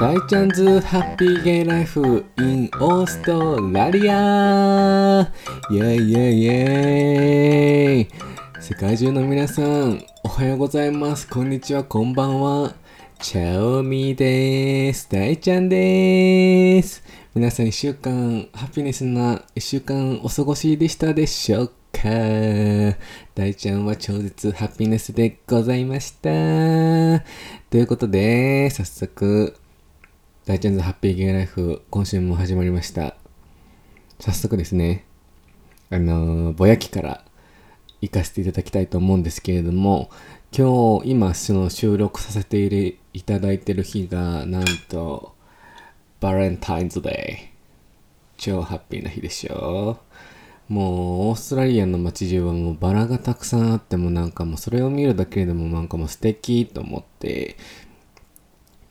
大ちゃんズハッピーゲイライフ in オーストラリアイェイイェイイェイ世界中の皆さん、おはようございます。こんにちは、こんばんは。チャオミーです。大ちゃんです。皆さん一週間、ハピネスな一週間お過ごしでしたでしょうか？大ちゃんは超絶ハピネスでございました。ということで、早速、大ちゃんズハッピーゲイライフ、今週も始まりました。早速ですね、あのーぼやきから行かせていただきたいと思うんですけれども、今日、今、その収録させているいただいてる日が、なんと、バレンタインズデー。超ハッピーな日でしょもう、オーストラリアの街中はもうバラがたくさんあってもなんかもうそれを見るだけでもなんかもう素敵と思って、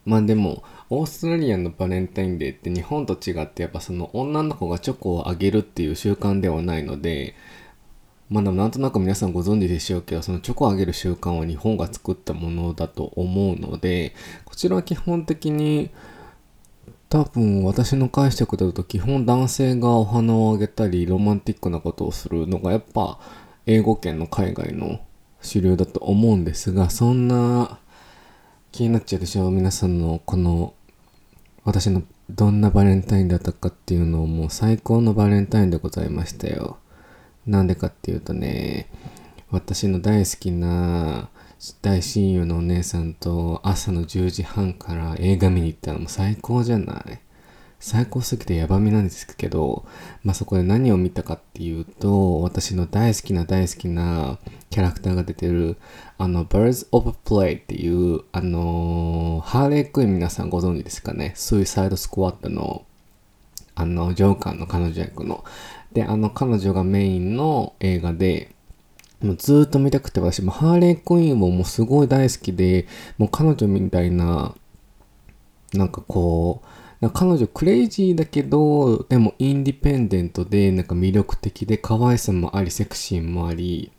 まあでも、オーストラリアのバレンタインデーって日本と違ってやっぱその女の子がチョコをあげるっていう習慣ではないので、まあでもなんとなく皆さんご存知でしょうけど、そのチョコをあげる習慣は日本が作ったものだと思うので、こちらは基本的に多分私の解釈だと基本男性がお花をあげたりロマンティックなことをするのがやっぱ英語圏の海外の主流だと思うんですが、そんな気になっちゃうでしょう？皆さんのこの私のどんなバレンタインだったかっていうのをもう最高のバレンタインでございましたよ。なんでかっていうとね、私の大好きな大親友のお姉さんと朝の10時半から映画見に行ったのも最高じゃない最高すぎてヤバみなんですけど、まあ、そこで何を見たかっていうと、私の大好きな大好きなキャラクターが出てる、あの、Birds of Play っていう、あのーハーレークイーン皆さんご存知ですかね？スイサイドスクワットの、あの、ジョーカーの彼女役の。で、あの、彼女がメインの映画で、もうずーっと見たくて私もハーレークイーンももうすごい大好きで、もう彼女みたいな、なんかこう、彼女クレイジーだけど、でもインディペンデントで、なんか魅力的で、可愛さもあり、セクシーもあり、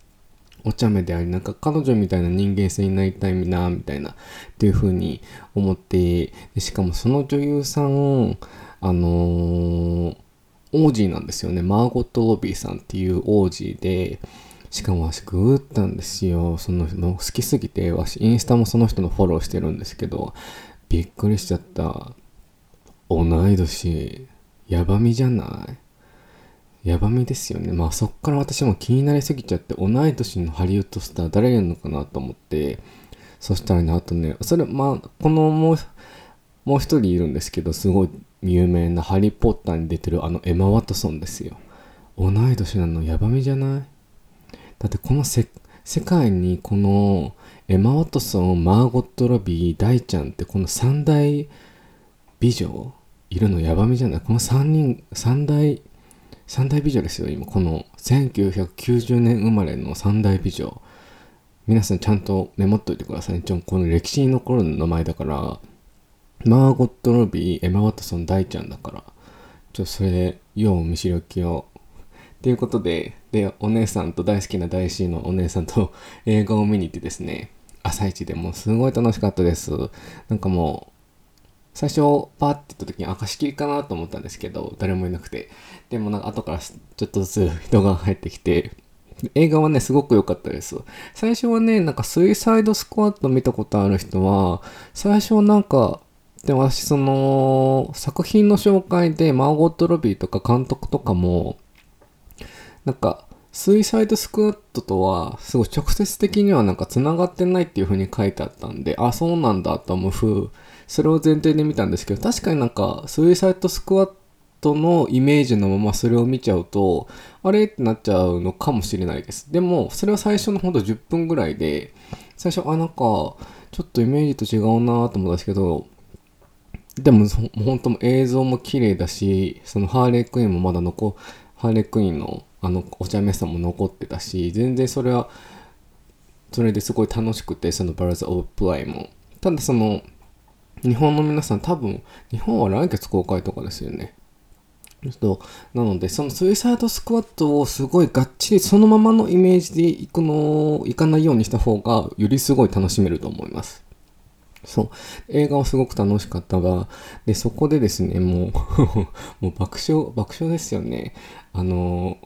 お茶目であり、なんか彼女みたいな人間性になりたいな、みたいな、っていう風に思って、しかもその女優さん、あのーオージーなんですよね。マーゴット・ロビーさんっていうオージーで、しかも私グーったんですよ。そのの好きすぎて、私インスタもその人のフォローしてるんですけど、びっくりしちゃった。同い年、ヤバみじゃない？ヤバみですよね。まあそっから私も気になりすぎちゃって、同い年のハリウッドスター誰やるのかなと思って、そしたらね、あとね、それ、まあ、このもう、もう一人いるんですけど、すごい有名なハリー・ポッターに出てるあのエマ・ワトソンですよ。同い年なのヤバみじゃない？だってこのせ世界にこのエマ・ワトソン、マーゴット・ロビー、ダイちゃんってこの三大美女いるのヤバみじゃない？この三人、三大、三大美女ですよ、今。この1990年生まれの三大美女。皆さんちゃんとメモっといてください。ちょこの歴史に残る名前だから、マーゴット・ロビー、エマ・ワトソン、ダイちゃんだから、ちょ、それで、よう見知りおきを。ということで、で、お姉さんと大好きな大 C のお姉さんと 映画を見に行ってですね、朝一でもうすごい楽しかったです。なんかもう、最初、パーって言った時に、あ、貸し切りかなと思ったんですけど、誰もいなくて。でもなんか後からちょっとずつ人が入ってきて、映画はね、すごく良かったです。最初はね、なんかスイサイドスクワット見たことある人は、最初はなんか、で私その、作品の紹介でマーゴット・ロビーとか監督とかも、なんか、スイサイドスクワットとは、すごい直接的にはなんか繋がってないっていう風に書いてあったんで、あ、そうなんだと思う、それを前提で見たんですけど、確かになんか、スイサイドスクワットのイメージのままそれを見ちゃうと、あれってなっちゃうのかもしれないです。でも、それは最初のほんと10分ぐらいで、最初、あ、なんか、ちょっとイメージと違うなと思ったんですけど、でも、本当も映像も綺麗だし、そのハーレークイーンもまだ残、ハーレークイーンのあのお茶目さも残ってたし、全然それは、それですごい楽しくて、そのバラズ・オブ・プライも。ただその、日本の皆さん多分、日本は来月公開とかですよね。と、なので、そのスイサイドスクワットをすごいがっちりそのままのイメージでいくの、いかないようにした方が、よりすごい楽しめると思います。そう。映画はすごく楽しかったが、で、そこでですね、もう もう爆笑、爆笑ですよね。あの、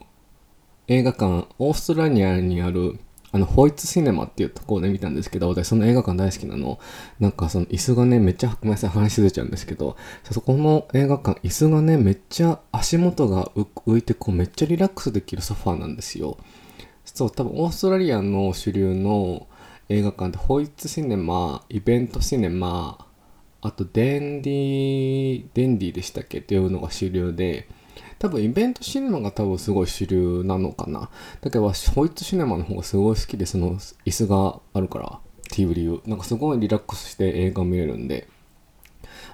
映画館、オーストラリアにある、あの、ホイッツシネマっていうところで見たんですけど、私その映画館大好きなの。なんかその椅子がね、めっちゃ、ごめんなさい、話ずれちゃうんですけど、そこの映画館、椅子がね、めっちゃ足元が浮いて、こう、めっちゃリラックスできるソファーなんですよ。そう、多分オーストラリアの主流の映画館でホイッツシネマ、イベントシネマ、あとデンディ、デンディでしたっけ？っていうのが主流で、多分イベントシネマが多分すごい主流なのかな。だけどホイッツシネマの方がすごい好きで、その椅子があるからっていう理由。なんかすごいリラックスして映画見れるんで、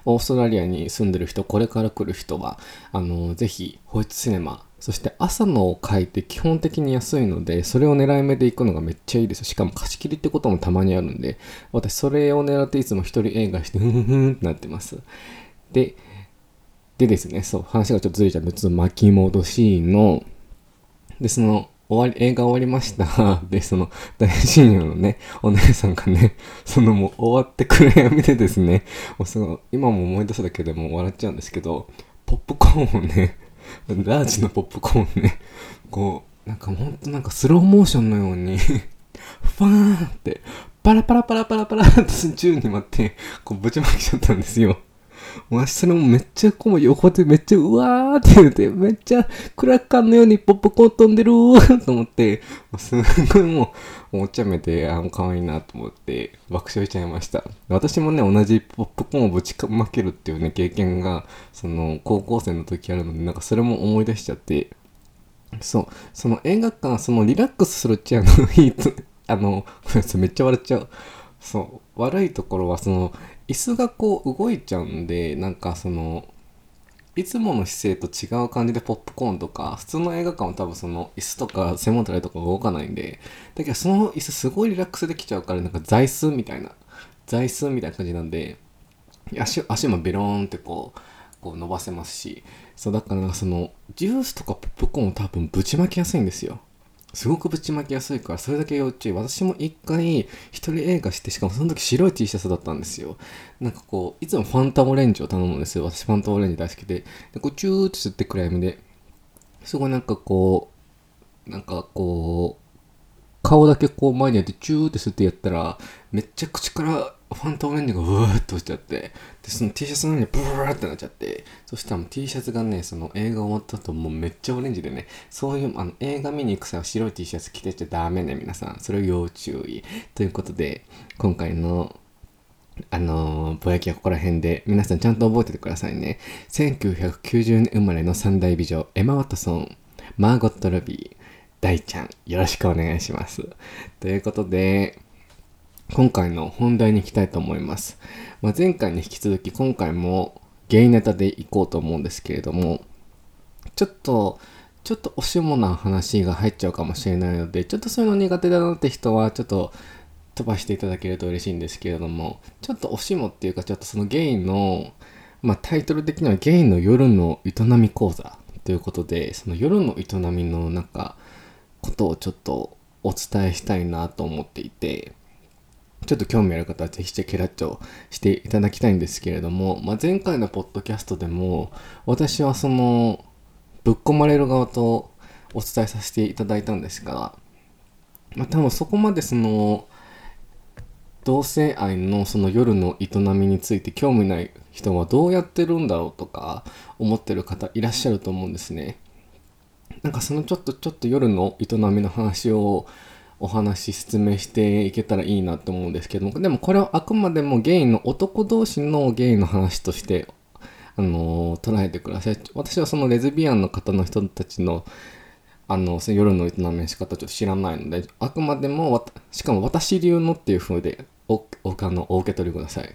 オーストラリアに住んでる人、これから来る人は、あの、ぜひ、ホイッツシネマそして朝の回って基本的に安いので、それを狙い目で行くのがめっちゃいいですしかも貸し切りってこともたまにあるんで、私それを狙っていつも一人映画して、ふんふんってなってます。で、でですね、そう、話がちょっとずれちゃうんで、ちょっと巻き戻しの、で、その、終わり、映画終わりました。で、その、大親友のね、お姉さんがね、そのもう終わって暗闇でですね、もうその、今も思い出すだけでも笑っちゃうんですけど、ポップコーンをね、ラージのポップコーンをね、こう、なんかほんとなんかスローモーションのようにファーンって、パラパラパラパラパラって宙に舞って、こうぶちまきちゃったんですよ。私それもめっちゃこう横でめっちゃうわーって言うて、めっちゃクラッカーのようにポップコーン飛んでるー と思って、すごいもう、お茶目で、あ、可愛いなと思って爆笑しちゃいました。私もね、同じポップコーンをぶちかまけるっていうね、経験が、その、高校生の時あるので、なんかそれも思い出しちゃって、そう、その映画館、そのリラックスするっちゃ、の、いいと、あの、めっちゃ笑っちゃう。そう、悪いところは、その、椅子がこう動いちゃうんでなんかそのいつもの姿勢と違う感じでポップコーンとか普通の映画館は多分その椅子とか背もたれとか動かないんでだけどその椅子すごいリラックスできちゃうからなんか座椅子みたいな座椅子みたいな感じなんで足足もベローンってこうこう伸ばせますしそうだからそのジュースとかポップコーンを多分ぶちまきやすいんですよ。すごくぶちまきやすいから、それだけ要注意。私も一回、一人映画して、しかもその時白い T シャツだったんですよ。なんかこう、いつもファンタオレンジを頼むんですよ。私ファンタオレンジ大好きで。で、こう、チューって吸って暗闇で。すごいなんかこう、なんかこう、顔だけこう前にやってチューって吸ってやったら、めっちゃ口からファンタオレンジがうーって落ちちゃって、で、その T シャツの上にブーってなっちゃって、そしたらもう T シャツがね、その映画終わった後もうめっちゃオレンジでね、そういう、あの、映画見に行く際は白い T シャツ着てちゃダメね、皆さん。それを要注意。ということで、今回のあのー、ぼやきはここら辺で、皆さんちゃんと覚えててくださいね。1990年生まれの三大美女、エマ・ワトソン、マーゴット・ロビー、大ちゃん、よろしくお願いします。ということで、今回の本題に行きたいと思います。まあ、前回に引き続き今回もゲイネタでいこうと思うんですけれども、ちょっと、ちょっとおしもな話が入っちゃうかもしれないので、ちょっとそういうの苦手だなって人は、ちょっと飛ばしていただけると嬉しいんですけれども、ちょっとおしもっていうか、ちょっとそのゲイの、まあ、タイトル的にはゲイの夜の営み講座ということで、その夜の営みのなんか、ことをちょっとお伝えしたいなと思っていて、ちょっと興味ある方はぜひチェケラッチョしていただきたいんですけれども、まあ、前回のポッドキャストでも私はそのぶっ込まれる側とお伝えさせていただいたんですが、まあ、多分そこまでその同性愛のその夜の営みについて興味ない人はどうやってるんだろうとか思ってる方いらっしゃると思うんですね。なんかそのちょっとちょっと夜の営みの話をお話説明していけたらいいなと思うんですけども、でもこれはあくまでもゲイの男同士のゲイの話として、あの、捉えてください。私はそのレズビアンの方の人たちの、あの、夜の営みの仕方ちょっと知らないので、あくまでも、しかも私流のっていう風でお、お、あの、お受け取りください。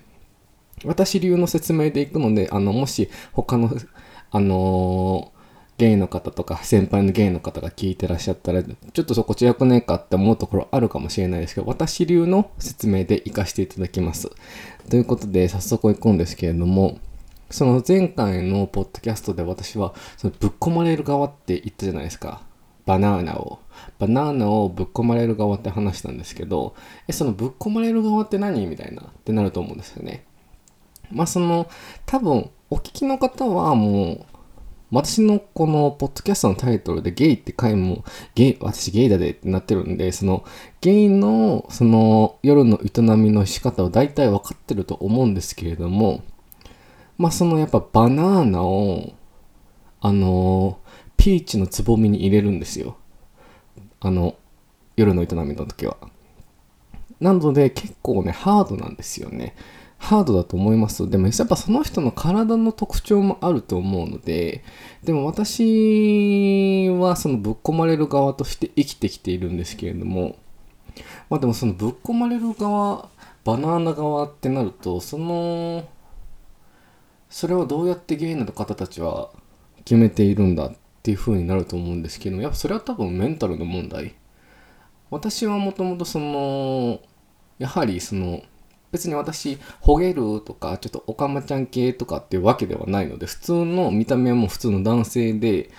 私流の説明でいくので、あの、もし他の、あのゲイの方とか先輩のゲイの方が聞いてらっしゃったら、ちょっとそこ違くねえかって思うところあるかもしれないですけど、私流の説明で活かしていただきます。ということで、早速行くんですけれども、その前回のポッドキャストで私は、そのぶっ込まれる側って言ったじゃないですか。バナーナをバナーナをぶっ込まれる側って話したんですけどえそのぶっ込まれる側って何みたいなってなると思うんですよねまあその多分お聞きの方はもう私のこのポッドキャストのタイトルでゲイって回もゲイ私ゲイだでってなってるんでそのゲイのその夜の営みの仕方を大体分かってると思うんですけれどもまあそのやっぱバナーナをあのピーチのつぼみに入れるんですよ。あの夜の営みの時は。なので結構ねハードなんですよね。ハードだと思います。でもやっぱその人の体の特徴もあると思うのででも私はそのぶっ込まれる側として生きてきているんですけれどもまあでもそのぶっ込まれる側バナナ側ってなるとそのそれをどうやってゲイの方たちは決めているんだっていう風になると思うんですけどやっぱそれは多分メンタルの問題。私はもともとそのやはりその別に私ほげるとかちょっとおかまちゃん系とかっていうわけではないので普通の見た目はもう普通の男性で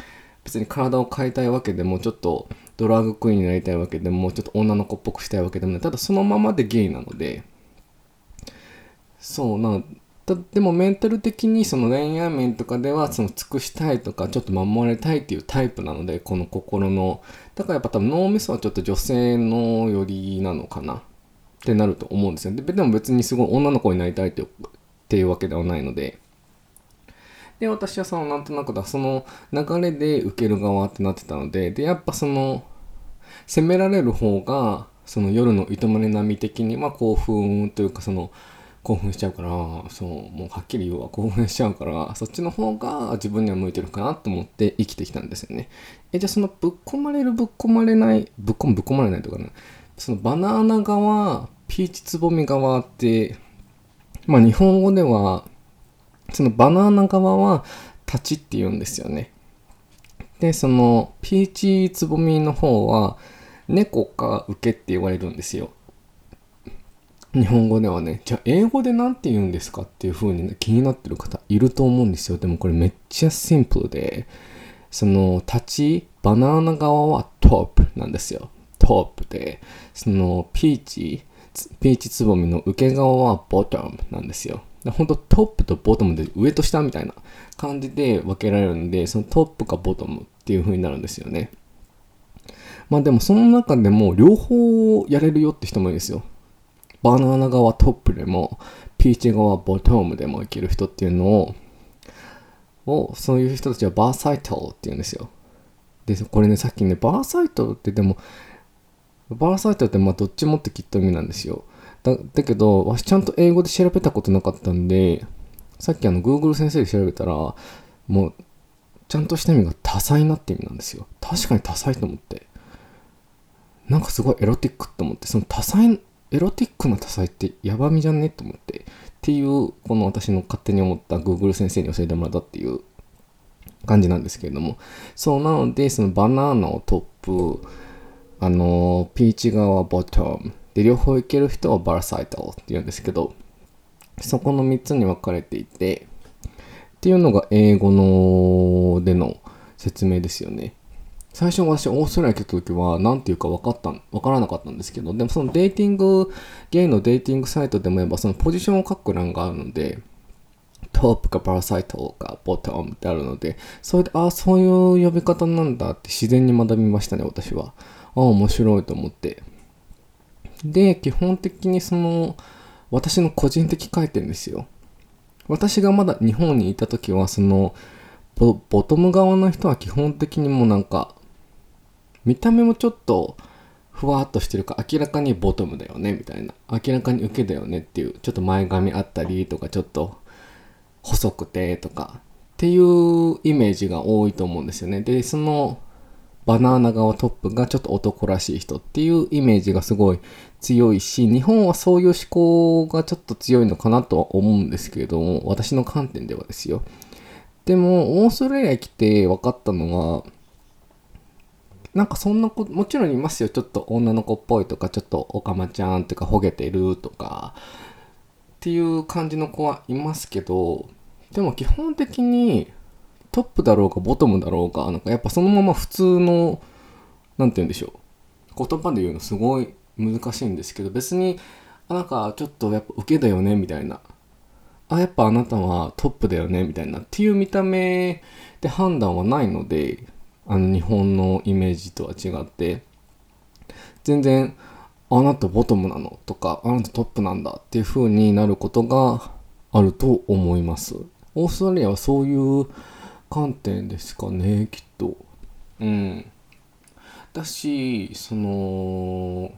別に体を変えたいわけでもちょっとドラッグクイーンになりたいわけでもちょっと女の子っぽくしたいわけでもない。ただそのままでゲイなのでそうなでもメンタル的にその恋愛面とかではその尽くしたいとかちょっと守られたいっていうタイプなのでこの心の。だからやっぱ多分脳みそはちょっと女性の寄りなのかな。ってなると思うんですよ。ででも別にすごい女の子になりたいってっていうわけではないので。で私はそのなんとなくだその流れで受ける側ってなってたのででやっぱその責められる方がその夜の営み並み的にまあ興奮というかその興奮しちゃうからそうもうはっきり言うわ。興奮しちゃうからそっちの方が自分には向いてるかなと思って生きてきたんですよね。えじゃあそのぶっ込まれるぶっ込まれないぶっ込むぶっ込まれないとかね。そのバナナ側ピーチつぼみ側ってまあ日本語ではそのバナナ側は立ちって言うんですよねでそのピーチつぼみの方は猫か受けって言われるんですよ日本語ではね、じゃあ英語で何て言うんですかっていう風に、ね、気になってる方いると思うんですよ。でもこれめっちゃシンプルで、その立ち、バナナ側はトップなんですよ。トップで、そのピーチ、ピーチつぼみの受け側はボトムなんですよ。本当トップとボトムで上と下みたいな感じで分けられるんで、そのトップかボトムっていう風になるんですよね。まあでもその中でも両方やれるよって人もいるんですよ。バナナ側トップでも、ピーチ側ボトムでもいける人っていうのを、をそういう人たちはバーサイトって言うんですよ。で、これね、さっきね、バーサイトってでも、バーサイトってまあどっちもってきっと意味なんですよ。だだけど、私ちゃんと英語で調べたことなかったんで、さっきあの Google 先生で調べたら、もう、ちゃんとした意味が多彩なって意味なんですよ。確かに多彩と思って。なんかすごいエロティックと思って、その多彩エロティックな多彩ってやばみじゃね？と思ってっていうこの私の勝手に思った Google 先生に教えてもらったっていう感じなんですけれどもそうなのでそのバナナをトップあのピーチ側はボトム。で両方いける人はバラサイタルって言うんですけどそこの3つに分かれていてっていうのが英語のでの説明ですよね。最初私オーストラリア来た時は何て言うか分かった分からなかったんですけどでもそのデーティングゲイのデーティングサイトでもやっぱそのポジションを書く欄があるのでトップかパラサイトかボトムってあるのでそれでああそういう呼び方なんだって自然に学びましたね私は。あ面白いと思って。で基本的にその私の個人的観点ですよ。私がまだ日本にいた時はそのボトム側の人は基本的にもうなんか見た目もちょっとふわっとしてるか明らかにボトムだよねみたいな。明らかに受けだよねっていうちょっと前髪あったりとかちょっと細くてとかっていうイメージが多いと思うんですよね。でそのバナナ側トップがちょっと男らしい人っていうイメージがすごい強いし日本はそういう思考がちょっと強いのかなとは思うんですけれども私の観点ではですよ。でもオーストラリア来て分かったのはなんかそんな子もちろんいますよ。ちょっと女の子っぽいとかちょっとおかまちゃんってかほげてるとかっていう感じの子はいますけどでも基本的にトップだろうがボトムだろうがなんかやっぱそのまま普通の何て言うんでしょう。言葉で言うのすごい難しいんですけど別にあなんかちょっとやっぱ受けだよねみたいな。あやっぱあなたはトップだよねみたいな。っていう見た目で判断はないのであの日本のイメージとは違って。全然あなたボトムなのとかあなたトップなんだっていう風になることがあると思います。オーストラリアはそういう観点ですかねきっと。うん。だしその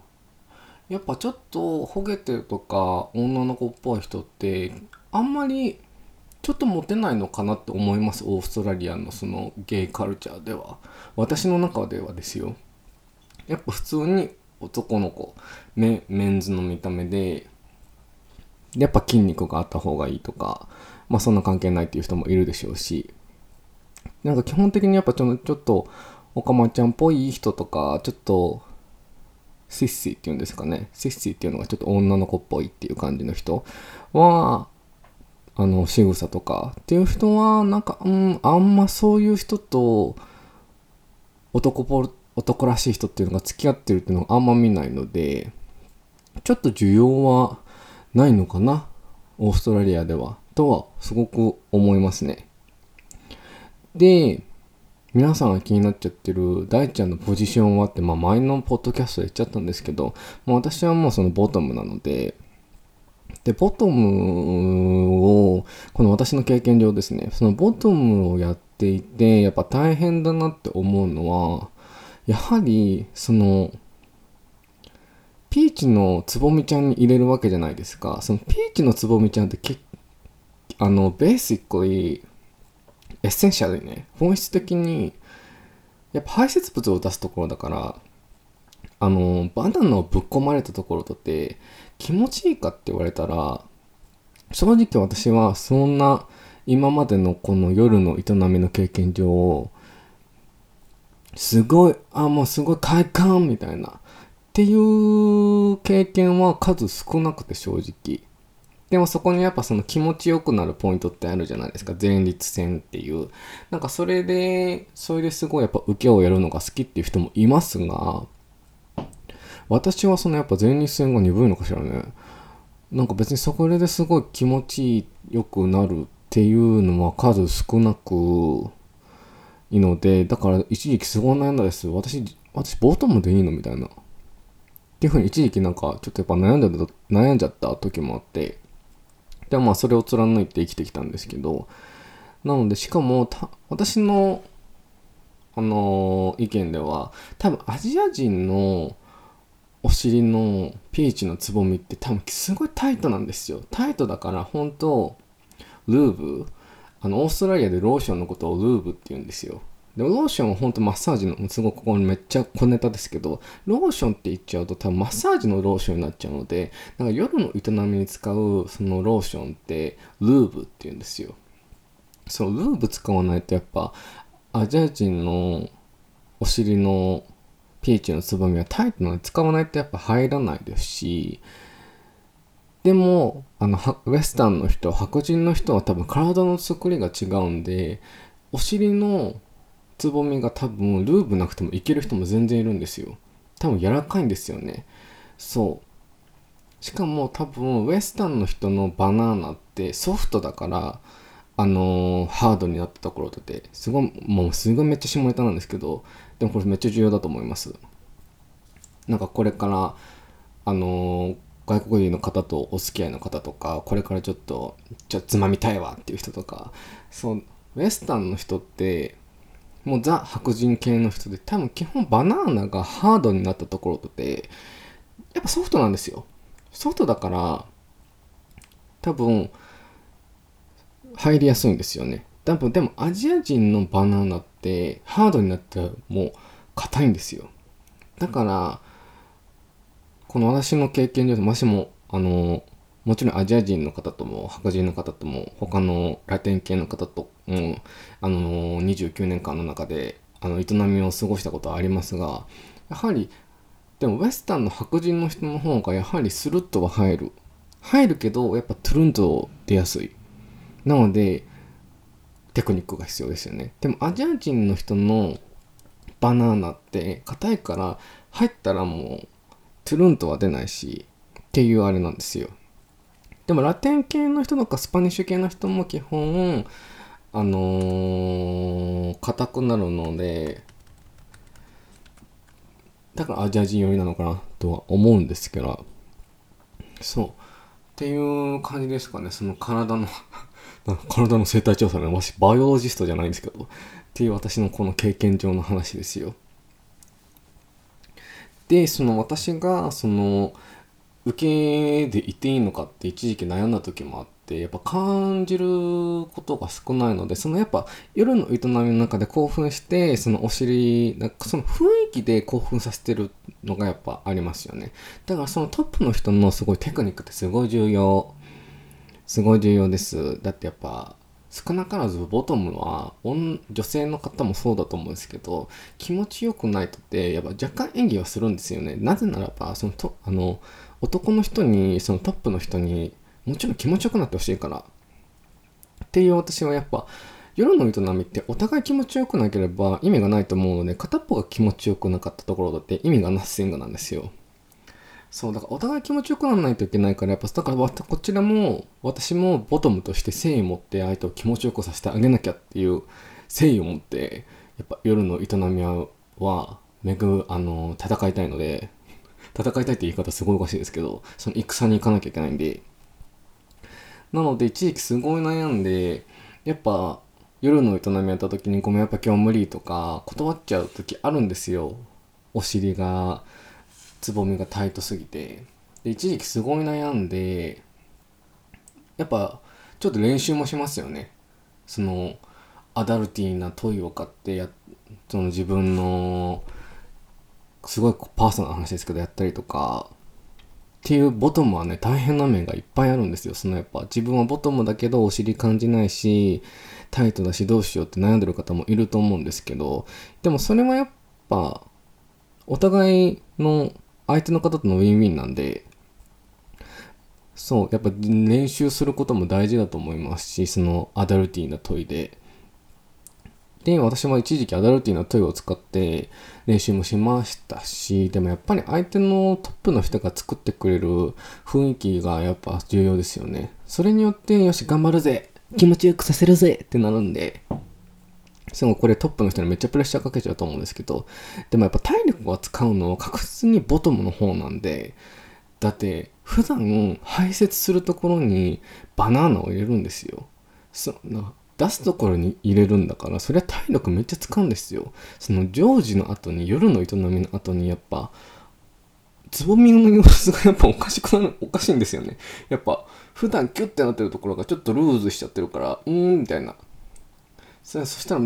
やっぱちょっとほげてるとか女の子っぽい人ってあんまりちょっとモテないのかなって思いますオーストラリアのそのゲイカルチャーでは。私の中ではですよ。やっぱ普通に男の子。メメンズの見た目でやっぱ筋肉があった方がいいとかまあそんな関係ないっていう人もいるでしょうし。なんか基本的にやっぱちょちょっとおかまちゃんっぽい人とかちょっとシッシーっていうんですかね。シッシーっていうのがちょっと女の子っぽいっていう感じの人はあの仕草とかっていう人はなんかうんあんまそういう人と男ぽ男らしい人っていうのが付き合ってるっていうのがあんま見ないのでちょっと需要はないのかな。オーストラリアでは。とはすごく思いますね。で皆さんが気になっちゃってる大ちゃんのポジションはって、まあ、前のポッドキャストで言っちゃったんですけど、まあ、私はもうそのボトムなのででボトムをこの私の経験上ですねそのボトムをやっていてやっぱ大変だなって思うのはやはりそのピーチのつぼみちゃんに入れるわけじゃないですか。そのピーチのつぼみちゃんってあのベーシックリエッセンシャルにね本質的にやっぱ排泄物を出すところだからあのバナナをぶっ込まれたところとって気持ちいいかって言われたら正直私はそんな今までのこの夜の営みの経験上すごい、あ、もうすごい快感みたいな。っていう経験は数少なくて正直。でもそこにやっぱその気持ちよくなるポイントってあるじゃないですか。前立腺っていう。なんかそれで、それですごいやっぱ受けをやるのが好きっていう人もいますが、私はそのやっぱ前立腺が鈍いのかしらね。なんか別にそこですごい気持ちよくなるっていうのは数少なく、いいので、だから一時期すごい悩んだです。私、私ボトムでいいのみたいな。っていうふうに一時期なんかちょっとやっぱ悩んでた、悩んじゃった時もあって、でまあそれを貫いて生きてきたんですけど、なのでしかも私の、あのー、意見では、多分アジア人のお尻のピーチのつぼみって多分すごいタイトなんですよ。タイトだから本当ルーブあの、オーストラリアでローションのことをルーブって言うんですよ。でもローションは本当マッサージの、すごくここめっちゃ小ネタですけど、ローションって言っちゃうと多分マッサージのローションになっちゃうので、なんか夜の営みに使うそのローションってルーブって言うんですよ。そう、ルーブ使わないとやっぱアジア人のお尻のピーチのつぼみはタイトなので使わないとやっぱ入らないですし、でもあのウエスタンの人白人の人は多分体の作りが違うんでお尻のつぼみが多分ルーブなくてもいける人も全然いるんですよ。多分柔らかいんですよね。そう。しかも多分ウエスタンの人のバナナってソフトだからあのー、ハードになったところってすごいもうすごいめっちゃ下ネタなんですけどでもこれめっちゃ重要だと思います。なんかこれからあのー外国人の方とお付き合いの方とかこれからちょっとちょっとつまみたいわっていう人とかそうウエスタンの人ってもうザ白人系の人で多分基本バナナがハードになったところってやっぱソフトなんですよ。ソフトだから多分入りやすいんですよね。多分でもアジア人のバナナってハードになってもう硬いんですよ。だからこの私の経験でもしもあのもちろんアジア人の方とも白人の方とも他のラテン系の方ともあの29年間の中であの営みを過ごしたことはありますがやはりでもウエスタンの白人の人の方がやはりスルッとは入る。入るけどやっぱトゥルンと出やすい。なのでテクニックが必要ですよね。でもアジア人の人のバナナって硬いから入ったらもうトゥルンとは出ないしっていうあれなんですよ。でもラテン系の人とかスパニッシュ系の人も基本あのー、硬くなるのでだからアジア人寄りなのかなとは思うんですけどそう。っていう感じですかね。その体の 体の生態調査ねわしバイオロジストじゃないんですけどっていう私のこの経験上の話ですよ。でその私がその受けでいていいのかって一時期悩んだ時もあってやっぱ感じることが少ないのでそのやっぱ夜の営みの中で興奮してそのお尻なんかその雰囲気で興奮させてるのがやっぱありますよね。だからそのトップの人のすごいテクニックってすごい重要。すごい重要です。だってやっぱ少なからずボトムは女性の方もそうだと思うんですけど気持ちよくないとってやっぱ若干演技はするんですよね。なぜならばそのとあの男の人にそのトップの人にもちろん気持ちよくなってほしいからっていう私はやっぱ夜の営みってお互い気持ちよくなければ意味がないと思うので片っぽが気持ちよくなかったところだって意味がナッシングなんですよ。そうだからお互い気持ちよくならないといけないからやっぱだからこちらも私もボトムとして誠意を持って相手を気持ちよくさせてあげなきゃっていう誠意を持ってやっぱ夜の営みはめぐあの戦いたいので戦いたいって言い方すごいおかしいですけどその戦に行かなきゃいけないんで。なので一時期すごい悩んでやっぱ夜の営みやった時にごめんやっぱ今日無理とか断っちゃう時あるんですよ。お尻がつぼみがタイトすぎて。で一時期すごい悩んでやっぱちょっと練習もしますよね。そのアダルティーなトイを買ってやその自分のすごいパーソナルな話ですけどやったりとかっていうボトムはね大変な面がいっぱいあるんですよそのやっぱ自分はボトムだけどお尻感じないしタイトだしどうしようって悩んでる方もいると思うんですけどでもそれはやっぱお互いの相手の方とのウィンウィンなんで、そう、やっぱ練習することも大事だと思いますし、そのアダルティーな問いで。で、私も一時期アダルティな問いを使って練習もしましたし、でもやっぱり相手のトップの人が作ってくれる雰囲気がやっぱ重要ですよね。それによって、よし、頑張るぜ気持ちよくさせるぜってなるんで、すごいこれトップの人にめっちゃプレッシャーかけちゃうと思うんですけど、でもやっぱ体力を使うのは確実にボトムの方なんで、だって普段排泄するところにバナナを入れるんですよ。そんな出すところに入れるんだから、それは体力めっちゃ使うんですよ。その常時の後に、夜の営みの後にやっぱ、つぼみの様子が やっぱおかしくなる、おかしいんですよね。やっぱ、普段キュッてなってるところがちょっとルーズしちゃってるから、うーん、みたいな。そしたら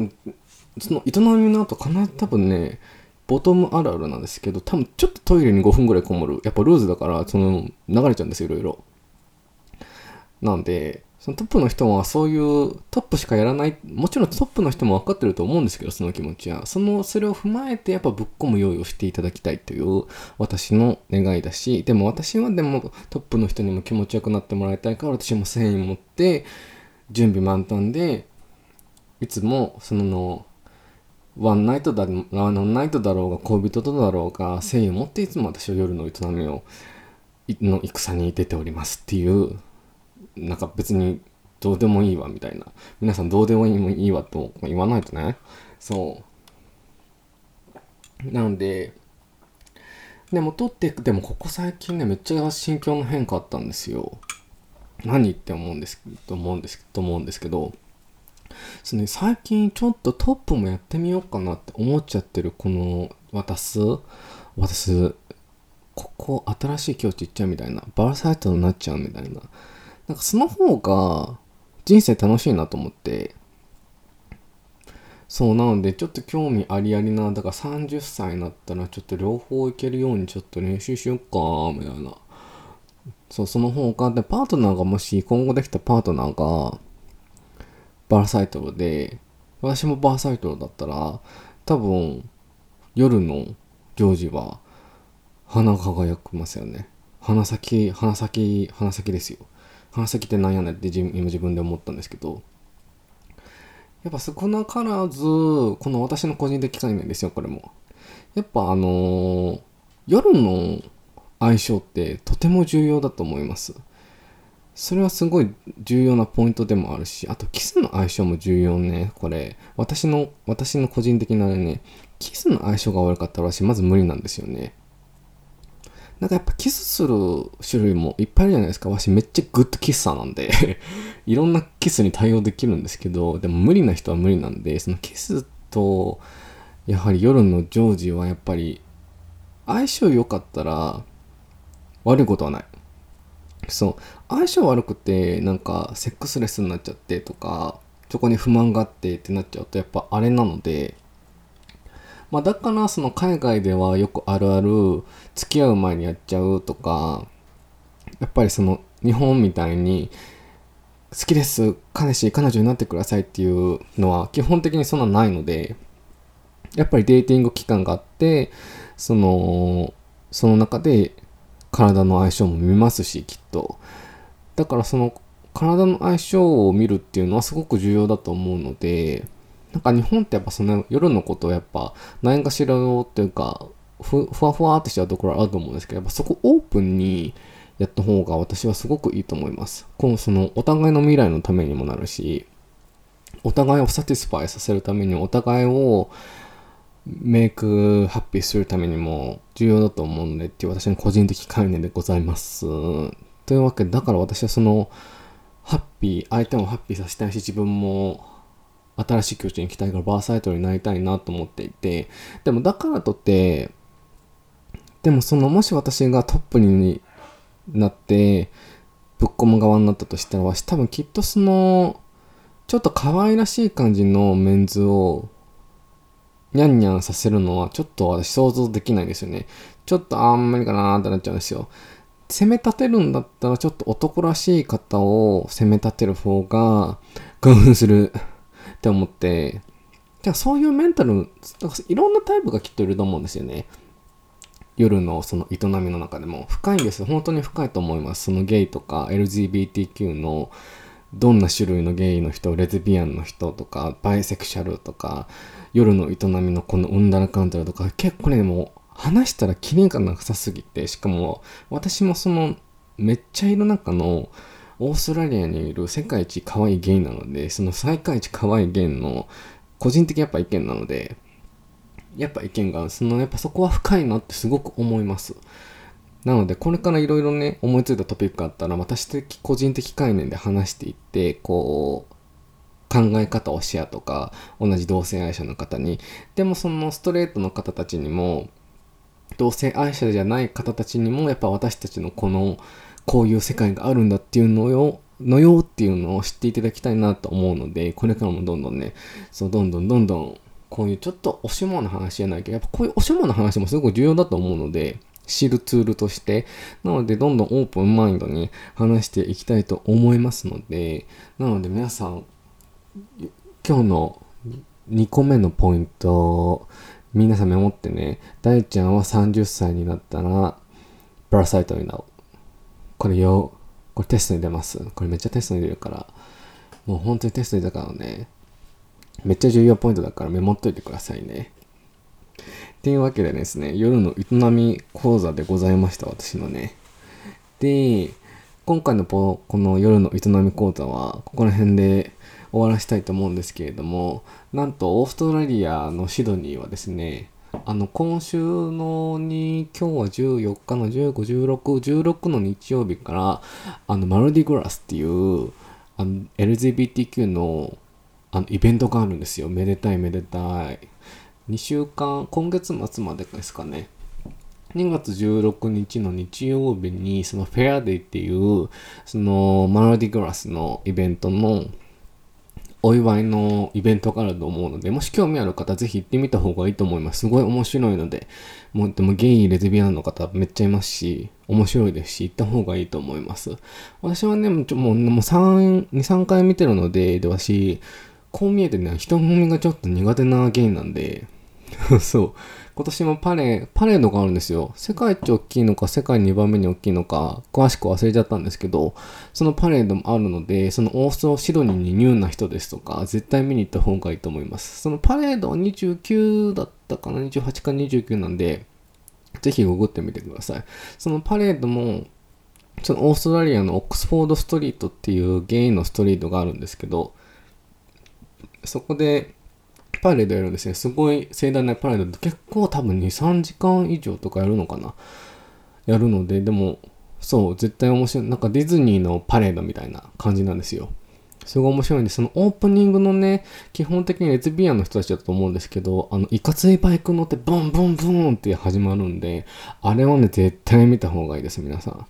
その営みの後必ず多分ねボトムあるあるなんですけど多分ちょっとトイレに5分ぐらいこもるやっぱルーズだからその流れちゃうんですよいろいろなんでそのトップの人はそういうトップしかやらないもちろんトップの人も分かってると思うんですけどその気持ちは。そのそれを踏まえてやっぱぶっ込む用意をしていただきたいという私の願いだしでも私はでもトップの人にも気持ちよくなってもらいたいから私も誠意持って準備満タンでいつもそのワンナイトだワンナイトだろうが恋人とだろうが誠意を持っていつも私は夜の営みをの戦に出ておりますっていうなんか別にどうでもいいわみたいな。皆さんどうでもいいもいいわと言わないとね。そう。なんででも撮ってでもここ最近ねめっちゃ心境の変化あったんですよ。何って思うんですと思うんですと思うんですけどその、ね、最近ちょっとトップもやってみようかなって思っちゃってるこの私私ここ新しい境地行っちゃうみたいなバラサイトになっちゃうみたいな。なんかその方が人生楽しいなと思ってそうなのでちょっと興味ありありなだから30歳になったらちょっと両方いけるようにちょっと練習しよっかみたいなそうその方がでパートナーがもし今後できたパートナーがバーサイトルで、私もバーサイトルだったら、多分、夜の行事は、花輝きますよね。花咲、花咲、花咲ですよ。花咲ってなんやねんって今自分で思ったんですけど、やっぱ少なからず、この私の個人的概念ですよ、これも。やっぱあのー夜の相性ってとても重要だと思います。それはすごい重要なポイントでもあるし、あとキスの相性も重要ね。これ、私の、私の個人的なね、キスの相性が悪かったら私まず無理なんですよね。なんかやっぱキスする種類もいっぱいあるじゃないですか。私めっちゃグッドキッサーなんで いろんなキスに対応できるんですけど、でも無理な人は無理なんで、そのキスと、やはり夜のジョージはやっぱり相性良かったら悪いことはない。そう相性悪くてなんかセックスレスになっちゃってとかそこに不満があってってなっちゃうとやっぱあれなのでまあだからその海外ではよくあるある付き合う前にやっちゃうとかやっぱりその日本みたいに好きです彼氏彼女になってくださいっていうのは基本的にそんなないのでやっぱりデーティング期間があってそのその中で体の相性も見ますしきっと。だからその体の相性を見るっていうのはすごく重要だと思うのでなんか日本ってやっぱその夜のことをやっぱ何かしらのっていうかふふわふわってしちゃうところあると思うんですけどやっぱそこオープンにやった方が私はすごくいいと思いますこのそのお互いの未来のためにもなるしお互いをサティスパイさせるためにお互いをメイクハッピーするためにも重要だと思うのでっていう私の個人的概念でございます。というわけで、だから私はその、ハッピー、相手もハッピーさせたいし、自分も新しい境地に行きたいからバーサイトになりたいなと思っていて、でもだからとって、でもその、もし私がトップになって、ぶっ込む側になったとしたら、私多分きっとその、ちょっと可愛らしい感じのメンズをニャンニャンさせるのはちょっと私想像できないですよね。ちょっとあんまりかなーってなっちゃうんですよ。攻め立てるんだったらちょっと男らしい方を攻め立てる方が興奮するって思って、じゃあそういうメンタル、いろんなタイプがきっといると思うんですよね。夜のその営みの中でも深いんです。本当に深いと思います。そのゲイとか LGBTQ のどんな種類のゲイの人、レズビアンの人とか、バイセクシャルとか、夜の営みのこのうんだらかんだらとか、結構ね、もう話したらキリがなさすぎて、しかも私もそのめっちゃいる中のオーストラリアにいる世界一可愛いゲイなので、その世界一可愛いゲイの個人的やっぱ意見なので、やっぱ意見が、そのやっぱそこは深いなってすごく思います。なので、これからいろいろね、思いついたトピックがあったら、私的、個人的概念で話していって、こう、考え方をシェアとか、同じ同性愛者の方に、でもそのストレートの方たちにも、同性愛者じゃない方たちにも、やっぱ私たちのこの、こういう世界があるんだっていうのよ、のよっていうのを知っていただきたいなと思うので、これからもどんどんね、そう、どんどんどんどん、こういうちょっとおしもの話じゃないけど、やっぱこういうおしもの話もすごく重要だと思うので、知るツールとして、なのでどんどんオープンマインドに話していきたいと思いますので、なので皆さん、今日の2個目のポイント、皆さんメモってね、大ちゃんは30歳になったら、パラサイトになる。これよ、これテストに出ます。これめっちゃテストに出るから、もう本当にテストに出たからね、めっちゃ重要ポイントだからメモっといてくださいね。っていうわけでですね、夜の営み講座でございました、私のね。で、今回のこの夜の営み講座は、ここら辺で終わらせたいと思うんですけれども、なんとオーストラリアのシドニーはですね、あの、今週のに、今日は14日の15、16、16の日曜日から、あの、マルディグラスっていう、あの、LGBTQ の、あの、イベントがあるんですよ。めでたいめでたい。2週間、今月末までですかね。2月16日の日曜日に、そのフェアデイっていう、そのマルディグラスのイベントのお祝いのイベントがあると思うので、もし興味ある方、ぜひ行ってみた方がいいと思います。すごい面白いので、もうでもゲイ、レズビアンの方めっちゃいますし、面白いですし、行った方がいいと思います。私はね、もうもう3、2、3回見てるので、で、私、こう見えてね、人混みがちょっと苦手なゲイなんで、そう。今年もパレ、パレードがあるんですよ。世界一大きいのか、世界2番目に大きいのか、詳しく忘れちゃったんですけど、そのパレードもあるので、そのオーストシドニーにニューな人ですとか、絶対見に行った方がいいと思います。そのパレードは29だったかな ?28 か29なんで、ぜひググってみてください。そのパレードも、そのオーストラリアのオックスフォードストリートっていうゲイのストリートがあるんですけど、そこでパレードやるんですね。すごい盛大なパレードで結構多分2、3時間以上とかやるのかな。やるので、でも、そう、絶対面白い。なんかディズニーのパレードみたいな感じなんですよ。すごい面白いんで、そのオープニングのね、基本的にレズビアンの人たちだと思うんですけど、あの、いかついバイク乗ってブンブンブンって始まるんで、あれはね、絶対見た方がいいです、皆さん。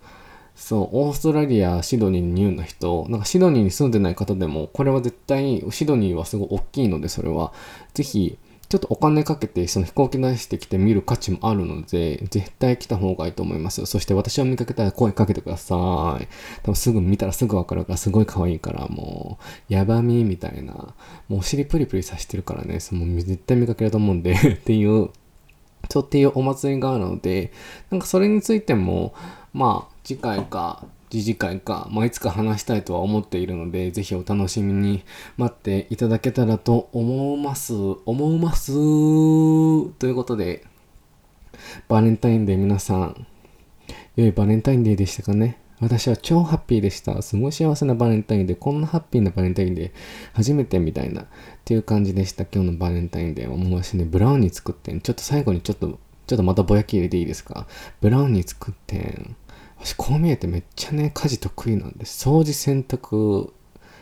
そう、オーストラリア、シドニーにニューな人、なんかシドニーに住んでない方でも、これは絶対、シドニーはすごい大きいので、それは、ぜひ、ちょっとお金かけて、その飛行機出してきて見る価値もあるので、絶対来た方がいいと思います。そして私を見かけたら声かけてください。多分すぐ見たらすぐわかるから、すごい可愛いから、もう、やばみみたいな。もうお尻プリプリさしてるからね、その絶対見かけると思うんで っていう、そうっていうお祭りがあるので、なんかそれについても、まあ、次回か、次次回か、まあ、いつか話したいとは思っているので、ぜひお楽しみに待っていただけたらと思います。思います。ということで、バレンタインデー皆さん、良いバレンタインデーでしたかね私は超ハッピーでした。すごい幸せなバレンタインデー。こんなハッピーなバレンタインデー初めてみたいなっていう感じでした。今日のバレンタインデーは。もう私ね、ブラウニー作ってん。ちょっと最後にちょっと、ちょっとまたぼやき入れていいですか？ブラウニー作ってん。私こう見えてめっちゃね、家事得意なんで、掃除洗濯、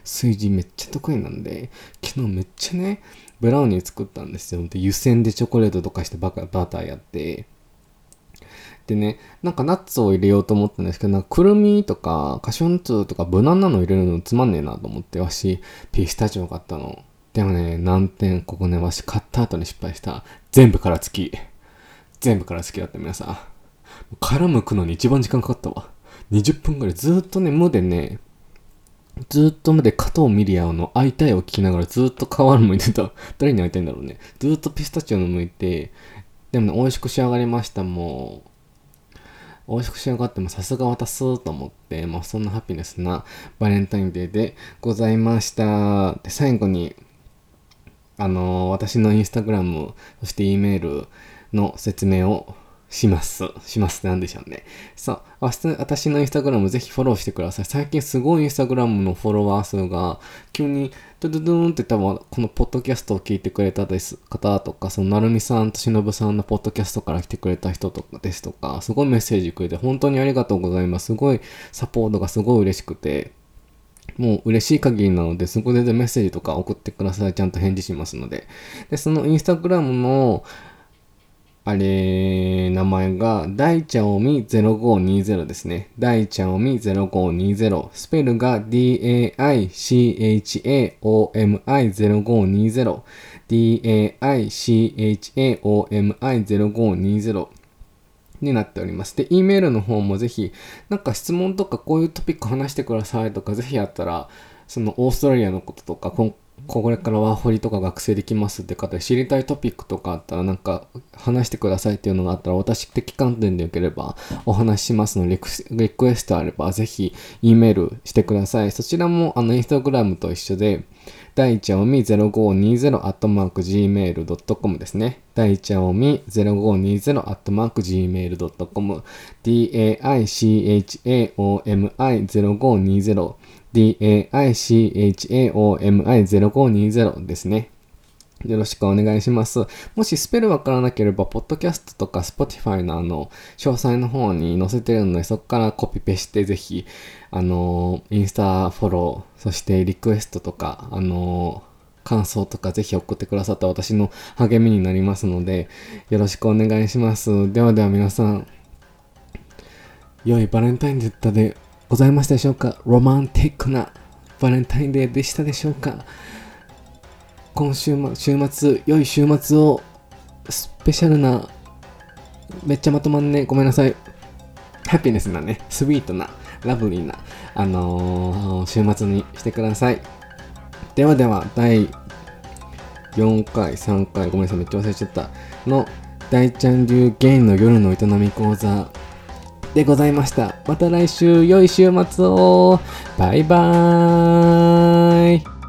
炊事めっちゃ得意なんで、昨日めっちゃね、ブラウニー作ったんですよ。で、湯煎でチョコレートとかしてバカバターやって、でね、なんかナッツを入れようと思ったんですけど、なんかくるみとかカシューナッツとか無難なの入れるのつまんねえなと思って、わし、ピスタチオ買ったの。でもね、難点、ここね、わし買った後に失敗した。全部からつき。全部から好きだった皆さん。殻むくのに一番時間かかったわ。20分ぐらいずっとね、無でね、ずっと無で加藤ミリアの会いたいを聞きながらずっと皮むいてた。誰に会いたいんだろうね。ずっとピスタチオの剥いて、でもね、美味しく仕上がりました。もう、美味しく仕上がってもさすが渡すと思って、まあそんなハピネスなバレンタインデーでございました。で、最後に、あのー、私のインスタグラム、そして E メールの説明をします。しますなんでしょうね。さあ、私のインスタグラムぜひフォローしてください。最近すごいインスタグラムのフォロワー数が急にドゥドゥドゥンって多分このポッドキャストを聞いてくれたです方とか、そのなるみさんとしのぶさんのポッドキャストから来てくれた人とかですとか、すごいメッセージくれて本当にありがとうございます。すごいサポートがすごい嬉しくて、もう嬉しい限りなので、そこでメッセージとか送ってください。ちゃんと返事しますので。で、そのインスタグラムのあれ、名前が、大茶おみ0520ですね。大茶おみ0520。スペルが DAICHAOMI0520。DAICHAOMI0520 になっております。で、E メールの方もぜひ、なんか質問とかこういうトピック話してくださいとか、ぜひあったら、そのオーストラリアのこととか、これからワーホリとか学生できますって方知りたいトピックとかあったらなんか話してくださいっていうのがあったら私的観点でよければお話ししますのでリクエストあればぜひ E メールしてください。そちらもあのインスタグラムと一緒で大ちゃおみ 0520-gmail.com ですね。大ちゃおみ 0520-gmail.com daichaomi0520 DAICHAOMI0520 ですね。よろしくお願いします。もしスペルわからなければ、ポッドキャストとか Spotify のあの、詳細の方に載せてるので、そこからコピペしてぜひ、あの、インスタフォロー、そしてリクエストとか、あの、感想とかぜひ送ってくださった私の励みになりますので、よろしくお願いします。ではでは皆さん、良いバレンタインデーでございましたでしょうか？ロマンティックなバレンタインデーでしたでしょうか？今週末、週末、良い週末を、スペシャルな、めっちゃまとまんね、ごめんなさい。ハピネスなね、スイートな、ラブリーな、あのー、週末にしてください。ではでは、第4回、3回、ごめんなさい、めっちゃ忘れちゃった。の、大ちゃん流ゲイの夜の営み講座でございました。また来週、良い週末をバイバーイ